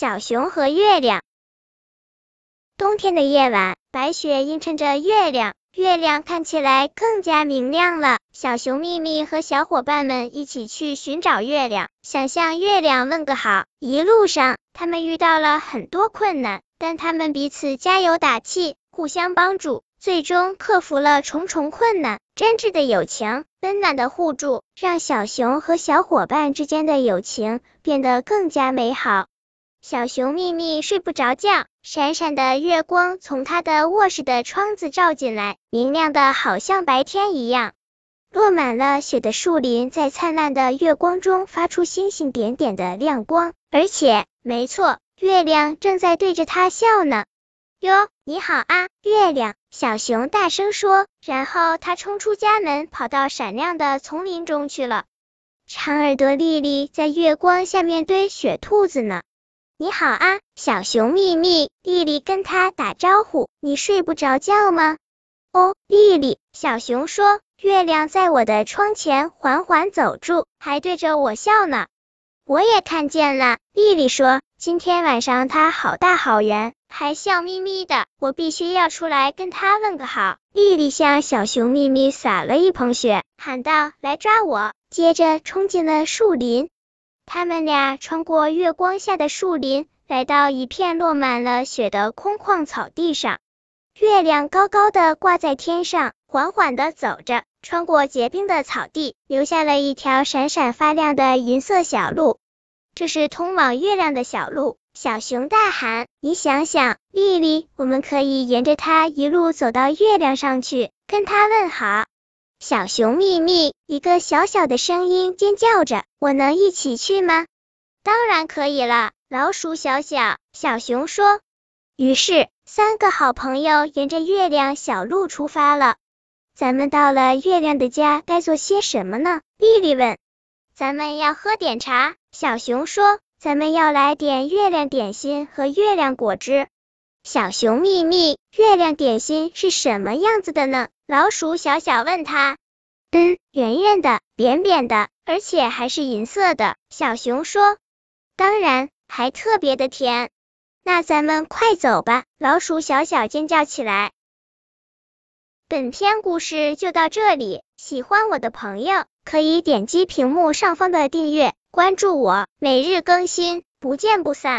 小熊和月亮。冬天的夜晚，白雪映衬着月亮，月亮看起来更加明亮了。小熊秘密和小伙伴们一起去寻找月亮，想向月亮问个好。一路上，他们遇到了很多困难，但他们彼此加油打气，互相帮助，最终克服了重重困难。真挚的友情，温暖的互助，让小熊和小伙伴之间的友情变得更加美好。小熊秘密睡不着觉，闪闪的月光从他的卧室的窗子照进来，明亮的好像白天一样。落满了雪的树林在灿烂的月光中发出星星点点的亮光，而且，没错，月亮正在对着他笑呢。哟，你好啊，月亮！小熊大声说，然后他冲出家门，跑到闪亮的丛林中去了。长耳朵丽丽在月光下面堆雪兔子呢。你好啊，小熊秘密！丽丽跟他打招呼。你睡不着觉吗？哦，丽丽，小熊说，月亮在我的窗前缓缓走住，还对着我笑呢。我也看见了，丽丽说，今天晚上它好大好圆，还笑眯眯的。我必须要出来跟它问个好。丽丽向小熊秘密撒了一捧雪，喊道：“来抓我！”接着冲进了树林。他们俩穿过月光下的树林，来到一片落满了雪的空旷草地上。月亮高高的挂在天上，缓缓的走着，穿过结冰的草地，留下了一条闪闪发亮的银色小路。这是通往月亮的小路。小熊大喊：“你想想，丽丽，我们可以沿着它一路走到月亮上去，跟它问好。”小熊秘密，一个小小的声音尖叫着：“我能一起去吗？”“当然可以了。”老鼠小小，小熊说。于是，三个好朋友沿着月亮小路出发了。咱们到了月亮的家，该做些什么呢？丽丽问。咱们要喝点茶，小熊说。咱们要来点月亮点心和月亮果汁。小熊秘密，月亮点心是什么样子的呢？老鼠小小问他。嗯，圆圆的，扁扁的，而且还是银色的。小熊说。当然，还特别的甜。那咱们快走吧！老鼠小小尖叫起来。本篇故事就到这里，喜欢我的朋友可以点击屏幕上方的订阅，关注我，每日更新，不见不散。